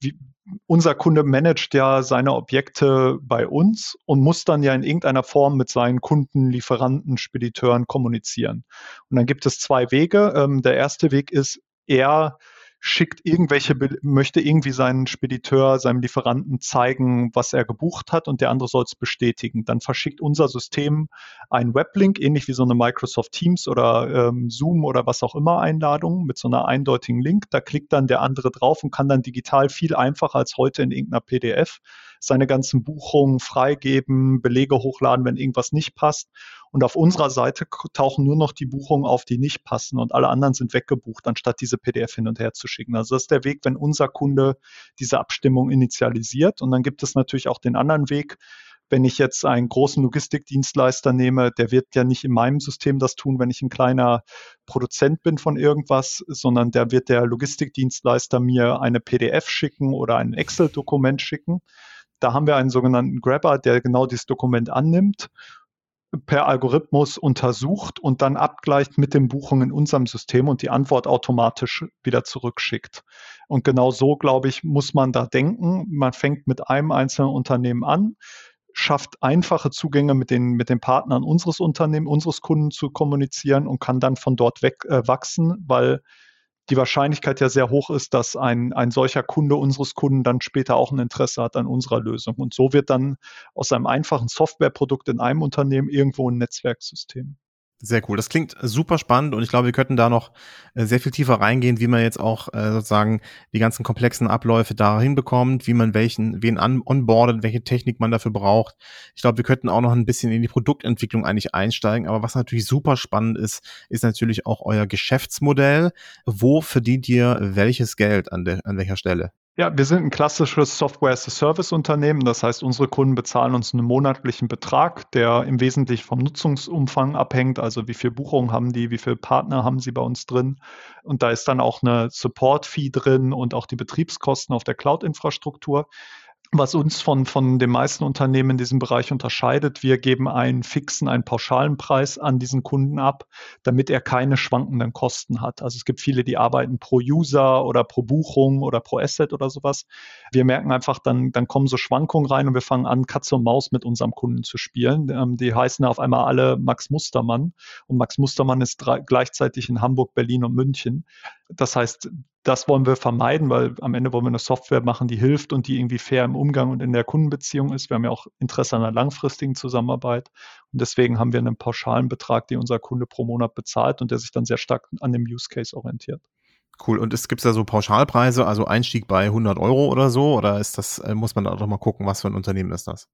[SPEAKER 2] wie, unser Kunde managt ja seine Objekte bei uns und muss dann ja in irgendeiner Form mit seinen Kunden, Lieferanten, Spediteuren kommunizieren. Und dann gibt es zwei Wege. Ähm, der erste Weg ist, er schickt irgendwelche, möchte irgendwie seinen Spediteur, seinem Lieferanten zeigen, was er gebucht hat und der andere soll es bestätigen. Dann verschickt unser System einen Weblink, ähnlich wie so eine Microsoft Teams oder ähm, Zoom oder was auch immer Einladung mit so einer eindeutigen Link. Da klickt dann der andere drauf und kann dann digital viel einfacher als heute in irgendeiner PDF seine ganzen Buchungen freigeben, Belege hochladen, wenn irgendwas nicht passt. Und auf unserer Seite tauchen nur noch die Buchungen auf, die nicht passen und alle anderen sind weggebucht, anstatt diese PDF hin und her zu schicken. Also das ist der Weg, wenn unser Kunde diese Abstimmung initialisiert. Und dann gibt es natürlich auch den anderen Weg, wenn ich jetzt einen großen Logistikdienstleister nehme, der wird ja nicht in meinem System das tun, wenn ich ein kleiner Produzent bin von irgendwas, sondern der wird der Logistikdienstleister mir eine PDF schicken oder ein Excel-Dokument schicken. Da haben wir einen sogenannten Grabber, der genau dieses Dokument annimmt per Algorithmus untersucht und dann abgleicht mit den Buchungen in unserem System und die Antwort automatisch wieder zurückschickt. Und genau so, glaube ich, muss man da denken. Man fängt mit einem einzelnen Unternehmen an, schafft einfache Zugänge mit den, mit den Partnern unseres Unternehmens, unseres Kunden zu kommunizieren und kann dann von dort weg äh, wachsen, weil die Wahrscheinlichkeit ja sehr hoch ist, dass ein, ein solcher Kunde unseres Kunden dann später auch ein Interesse hat an unserer Lösung. Und so wird dann aus einem einfachen Softwareprodukt in einem Unternehmen irgendwo ein Netzwerksystem.
[SPEAKER 1] Sehr cool. Das klingt super spannend und ich glaube, wir könnten da noch äh, sehr viel tiefer reingehen, wie man jetzt auch äh, sozusagen die ganzen komplexen Abläufe da hinbekommt, wie man welchen, wen onboardet, welche Technik man dafür braucht. Ich glaube, wir könnten auch noch ein bisschen in die Produktentwicklung eigentlich einsteigen. Aber was natürlich super spannend ist, ist natürlich auch euer Geschäftsmodell. Wo verdient ihr welches Geld an, der, an welcher Stelle?
[SPEAKER 2] Ja, wir sind ein klassisches Software-as-a-Service-Unternehmen. Das heißt, unsere Kunden bezahlen uns einen monatlichen Betrag, der im Wesentlichen vom Nutzungsumfang abhängt. Also wie viele Buchungen haben die, wie viele Partner haben sie bei uns drin. Und da ist dann auch eine Support-Fee drin und auch die Betriebskosten auf der Cloud-Infrastruktur was uns von, von den meisten Unternehmen in diesem Bereich unterscheidet. Wir geben einen fixen, einen pauschalen Preis an diesen Kunden ab, damit er keine schwankenden Kosten hat. Also es gibt viele, die arbeiten pro User oder pro Buchung oder pro Asset oder sowas. Wir merken einfach, dann, dann kommen so Schwankungen rein und wir fangen an, Katze und Maus mit unserem Kunden zu spielen. Ähm, die heißen auf einmal alle Max Mustermann und Max Mustermann ist gleichzeitig in Hamburg, Berlin und München. Das heißt, das wollen wir vermeiden, weil am Ende wollen wir eine Software machen, die hilft und die irgendwie fair im Umgang und in der Kundenbeziehung ist. Wir haben ja auch Interesse an einer langfristigen Zusammenarbeit. Und deswegen haben wir einen pauschalen Betrag, den unser Kunde pro Monat bezahlt und der sich dann sehr stark an dem Use Case orientiert.
[SPEAKER 1] Cool. Und es gibt da so Pauschalpreise, also Einstieg bei 100 Euro oder so? Oder ist das, äh, muss man da doch mal gucken, was für ein Unternehmen ist das?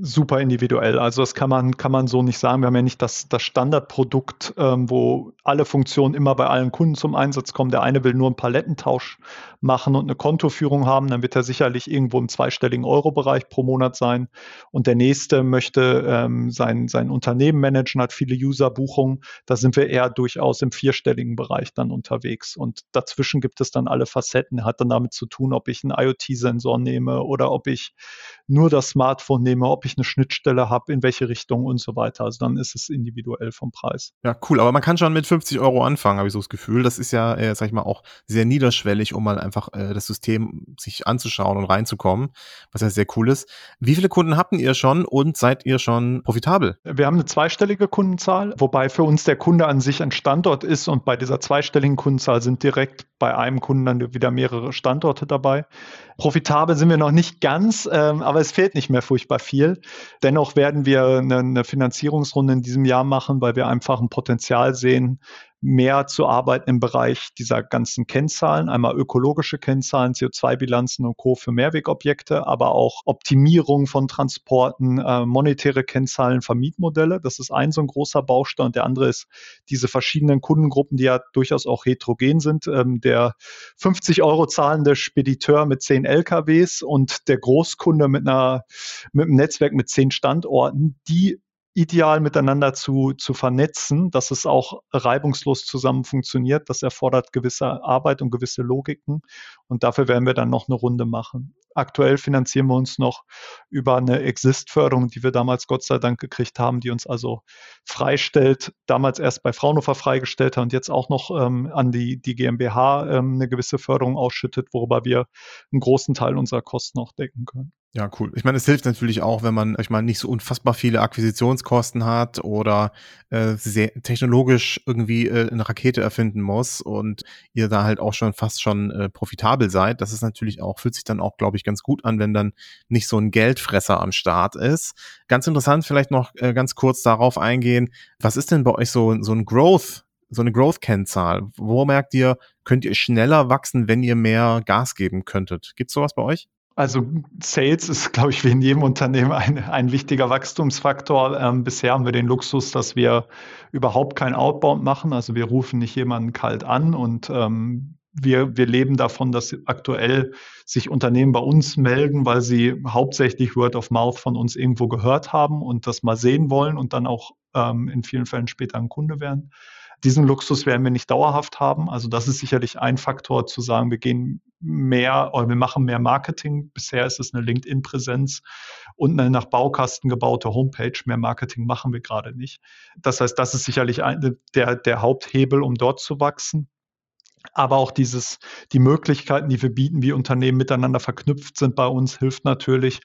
[SPEAKER 2] Super individuell. Also das kann man, kann man so nicht sagen. Wir haben ja nicht das, das Standardprodukt, ähm, wo alle Funktionen immer bei allen Kunden zum Einsatz kommen. Der eine will nur einen Palettentausch machen und eine Kontoführung haben, dann wird er sicherlich irgendwo im zweistelligen Euro-Bereich pro Monat sein. Und der nächste möchte ähm, sein, sein Unternehmen managen, hat viele User-Buchungen. Da sind wir eher durchaus im vierstelligen Bereich dann unterwegs. Und dazwischen gibt es dann alle Facetten. Hat dann damit zu tun, ob ich einen IoT-Sensor nehme oder ob ich nur das Smartphone nehme, ob ich eine Schnittstelle habe, in welche Richtung und so weiter. Also dann ist es individuell vom Preis.
[SPEAKER 1] Ja, cool. Aber man kann schon mit 50 Euro anfangen, habe ich so das Gefühl. Das ist ja, äh, sag ich mal, auch sehr niederschwellig, um mal einfach äh, das System sich anzuschauen und reinzukommen, was ja sehr cool ist. Wie viele Kunden habt ihr schon und seid ihr schon profitabel?
[SPEAKER 2] Wir haben eine zweistellige Kundenzahl, wobei für uns der Kunde an sich ein Standort ist und bei dieser zweistelligen Kundenzahl sind direkt bei einem Kunden dann wieder mehrere Standorte dabei. Profitabel sind wir noch nicht ganz, ähm, aber es fehlt nicht mehr furchtbar viel. Dennoch werden wir eine, eine Finanzierungsrunde in diesem Jahr machen, weil wir einfach ein Potenzial sehen, mehr zu arbeiten im Bereich dieser ganzen Kennzahlen, einmal ökologische Kennzahlen, CO2-Bilanzen und Co. für Mehrwegobjekte, aber auch Optimierung von Transporten, äh, monetäre Kennzahlen, Vermietmodelle. Das ist ein so ein großer Baustein. Der andere ist diese verschiedenen Kundengruppen, die ja durchaus auch heterogen sind. Ähm, der 50 Euro zahlende Spediteur mit 10 LKWs und der Großkunde mit einer, mit einem Netzwerk mit 10 Standorten, die ideal miteinander zu, zu vernetzen, dass es auch reibungslos zusammen funktioniert. Das erfordert gewisse Arbeit und gewisse Logiken. Und dafür werden wir dann noch eine Runde machen. Aktuell finanzieren wir uns noch über eine Exist-Förderung, die wir damals Gott sei Dank gekriegt haben, die uns also freistellt, damals erst bei Fraunhofer freigestellt hat und jetzt auch noch ähm, an die, die GmbH ähm, eine gewisse Förderung ausschüttet, worüber wir einen großen Teil unserer Kosten auch decken können.
[SPEAKER 1] Ja, cool. Ich meine, es hilft natürlich auch, wenn man, ich meine, nicht so unfassbar viele Akquisitionskosten hat oder äh, sehr technologisch irgendwie äh, eine Rakete erfinden muss und ihr da halt auch schon fast schon äh, profitabel seid. Das ist natürlich auch, fühlt sich dann auch, glaube ich, ganz gut an, wenn dann nicht so ein Geldfresser am Start ist. Ganz interessant, vielleicht noch äh, ganz kurz darauf eingehen. Was ist denn bei euch so, so ein Growth so eine Growth-Kennzahl? Wo merkt ihr, könnt ihr schneller wachsen, wenn ihr mehr Gas geben könntet? Gibt es sowas bei euch?
[SPEAKER 2] Also Sales ist, glaube ich, wie in jedem Unternehmen ein, ein wichtiger Wachstumsfaktor. Ähm, bisher haben wir den Luxus, dass wir überhaupt kein Outbound machen. Also wir rufen nicht jemanden kalt an und ähm, wir, wir leben davon, dass aktuell sich Unternehmen bei uns melden, weil sie hauptsächlich Word of Mouth von uns irgendwo gehört haben und das mal sehen wollen und dann auch ähm, in vielen Fällen später ein Kunde werden. Diesen Luxus werden wir nicht dauerhaft haben. Also das ist sicherlich ein Faktor zu sagen, wir gehen mehr oder wir machen mehr Marketing. Bisher ist es eine LinkedIn-Präsenz und eine nach Baukasten gebaute Homepage. Mehr Marketing machen wir gerade nicht. Das heißt, das ist sicherlich ein, der, der Haupthebel, um dort zu wachsen aber auch dieses, die Möglichkeiten, die wir bieten, wie Unternehmen miteinander verknüpft sind bei uns, hilft natürlich.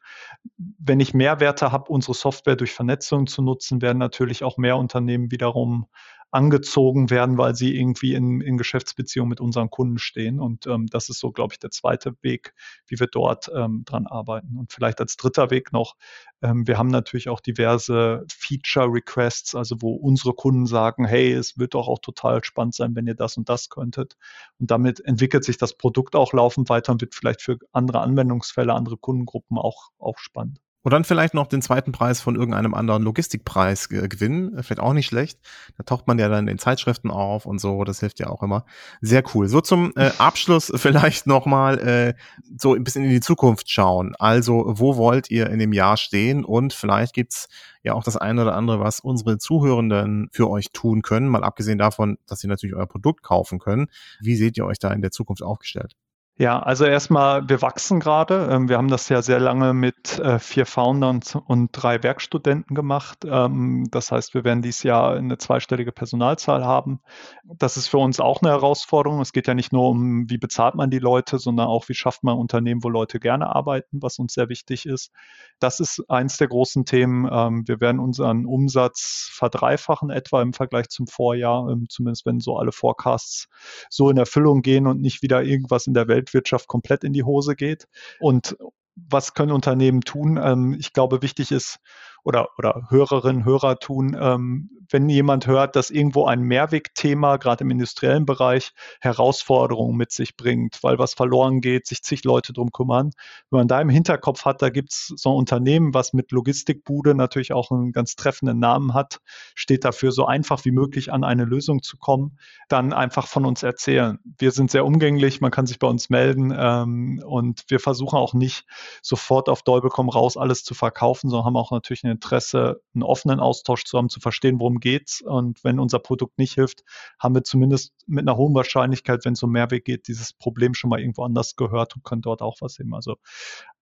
[SPEAKER 2] Wenn ich Mehrwerte habe, unsere Software durch Vernetzung zu nutzen, werden natürlich auch mehr Unternehmen wiederum angezogen werden, weil sie irgendwie in, in Geschäftsbeziehung mit unseren Kunden stehen. Und ähm, das ist so, glaube ich, der zweite Weg, wie wir dort ähm, dran arbeiten. Und vielleicht als dritter Weg noch, ähm, wir haben natürlich auch diverse Feature-Requests, also wo unsere Kunden sagen, hey, es wird doch auch total spannend sein, wenn ihr das und das könntet. Und damit entwickelt sich das Produkt auch laufend weiter und wird vielleicht für andere Anwendungsfälle, andere Kundengruppen auch, auch spannend.
[SPEAKER 1] Und dann vielleicht noch den zweiten Preis von irgendeinem anderen Logistikpreis gewinnen. Vielleicht auch nicht schlecht. Da taucht man ja dann in Zeitschriften auf und so. Das hilft ja auch immer. Sehr cool. So zum äh, Abschluss vielleicht nochmal äh, so ein bisschen in die Zukunft schauen. Also, wo wollt ihr in dem Jahr stehen? Und vielleicht gibt's ja auch das eine oder andere, was unsere Zuhörenden für euch tun können. Mal abgesehen davon, dass sie natürlich euer Produkt kaufen können. Wie seht ihr euch da in der Zukunft aufgestellt?
[SPEAKER 2] Ja, also erstmal, wir wachsen gerade. Ähm, wir haben das ja sehr lange mit äh, vier Foundern und drei Werkstudenten gemacht. Ähm, das heißt, wir werden dieses Jahr eine zweistellige Personalzahl haben. Das ist für uns auch eine Herausforderung. Es geht ja nicht nur um, wie bezahlt man die Leute, sondern auch, wie schafft man Unternehmen, wo Leute gerne arbeiten, was uns sehr wichtig ist. Das ist eins der großen Themen. Ähm, wir werden unseren Umsatz verdreifachen, etwa im Vergleich zum Vorjahr, zumindest wenn so alle Forecasts so in Erfüllung gehen und nicht wieder irgendwas in der Welt Weltwirtschaft komplett in die Hose geht. Und was können Unternehmen tun? Ähm, ich glaube, wichtig ist, oder, oder Hörerinnen, Hörer tun, ähm, wenn jemand hört, dass irgendwo ein Mehrwegthema, gerade im industriellen Bereich, Herausforderungen mit sich bringt, weil was verloren geht, sich zig Leute drum kümmern. Wenn man da im Hinterkopf hat, da gibt es so ein Unternehmen, was mit Logistikbude natürlich auch einen ganz treffenden Namen hat, steht dafür so einfach wie möglich an eine Lösung zu kommen, dann einfach von uns erzählen. Wir sind sehr umgänglich, man kann sich bei uns melden ähm, und wir versuchen auch nicht sofort auf Däubel raus alles zu verkaufen, sondern haben auch natürlich eine Interesse, einen offenen Austausch zu haben, zu verstehen, worum geht's. Und wenn unser Produkt nicht hilft, haben wir zumindest mit einer hohen Wahrscheinlichkeit, wenn es um Mehrweg geht, dieses Problem schon mal irgendwo anders gehört und können dort auch was sehen. Also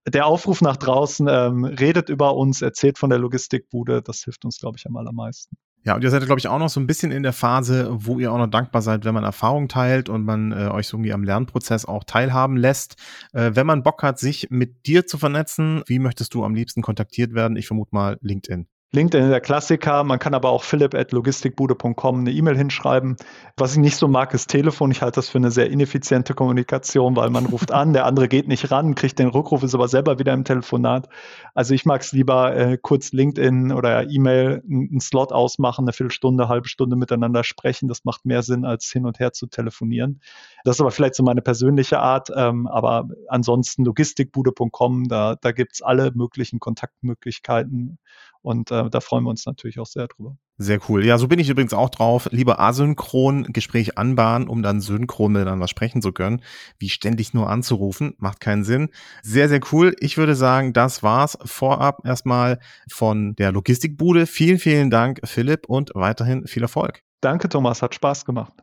[SPEAKER 2] der Aufruf nach draußen, ähm, redet über uns, erzählt von der Logistikbude, das hilft uns, glaube ich, am allermeisten.
[SPEAKER 1] Ja, und ihr seid, glaube ich, auch noch so ein bisschen in der Phase, wo ihr auch noch dankbar seid, wenn man Erfahrung teilt und man äh, euch so irgendwie am Lernprozess auch teilhaben lässt. Äh, wenn man Bock hat, sich mit dir zu vernetzen, wie möchtest du am liebsten kontaktiert werden? Ich vermute mal LinkedIn.
[SPEAKER 2] LinkedIn ist der Klassiker. Man kann aber auch philipp.logistikbude.com eine E-Mail hinschreiben. Was ich nicht so mag, ist Telefon. Ich halte das für eine sehr ineffiziente Kommunikation, weil man ruft an, der andere geht nicht ran, kriegt den Rückruf, ist aber selber wieder im Telefonat. Also ich mag es lieber äh, kurz LinkedIn oder E-Mail einen Slot ausmachen, eine Viertelstunde, halbe Stunde miteinander sprechen. Das macht mehr Sinn, als hin und her zu telefonieren. Das ist aber vielleicht so meine persönliche Art. Ähm, aber ansonsten logistikbude.com, da, da gibt es alle möglichen Kontaktmöglichkeiten und äh, da freuen wir uns natürlich auch sehr drüber.
[SPEAKER 1] Sehr cool. Ja, so bin ich übrigens auch drauf. Lieber asynchron Gespräch anbahnen, um dann synchron miteinander sprechen zu können. Wie ständig nur anzurufen, macht keinen Sinn. Sehr, sehr cool. Ich würde sagen, das war's vorab erstmal von der Logistikbude. Vielen, vielen Dank, Philipp, und weiterhin viel Erfolg.
[SPEAKER 2] Danke, Thomas. Hat Spaß gemacht.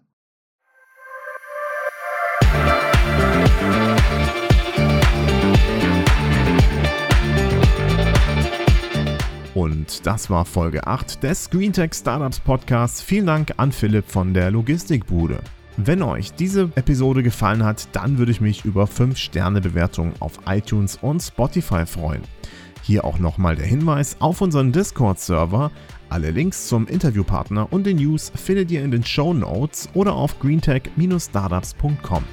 [SPEAKER 1] Und das war Folge 8 des GreenTech Startups Podcasts. Vielen Dank an Philipp von der Logistikbude. Wenn euch diese Episode gefallen hat, dann würde ich mich über 5-Sterne-Bewertungen auf iTunes und Spotify freuen. Hier auch nochmal der Hinweis auf unseren Discord-Server. Alle Links zum Interviewpartner und den News findet ihr in den Show Notes oder auf greentech-startups.com.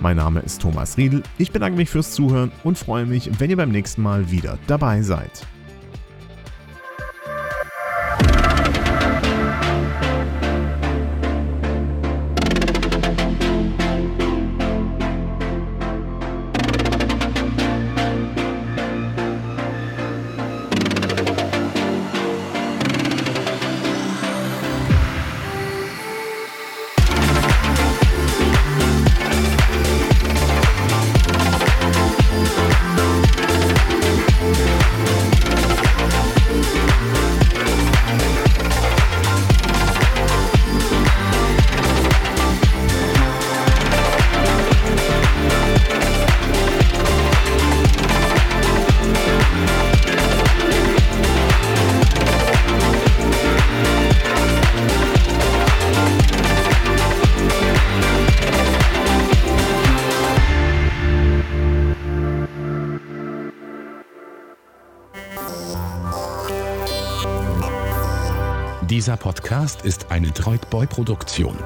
[SPEAKER 1] Mein Name ist Thomas Riedel. Ich bedanke mich fürs Zuhören und freue mich, wenn ihr beim nächsten Mal wieder dabei seid.
[SPEAKER 3] Podcast ist eine Droidboy-Produktion.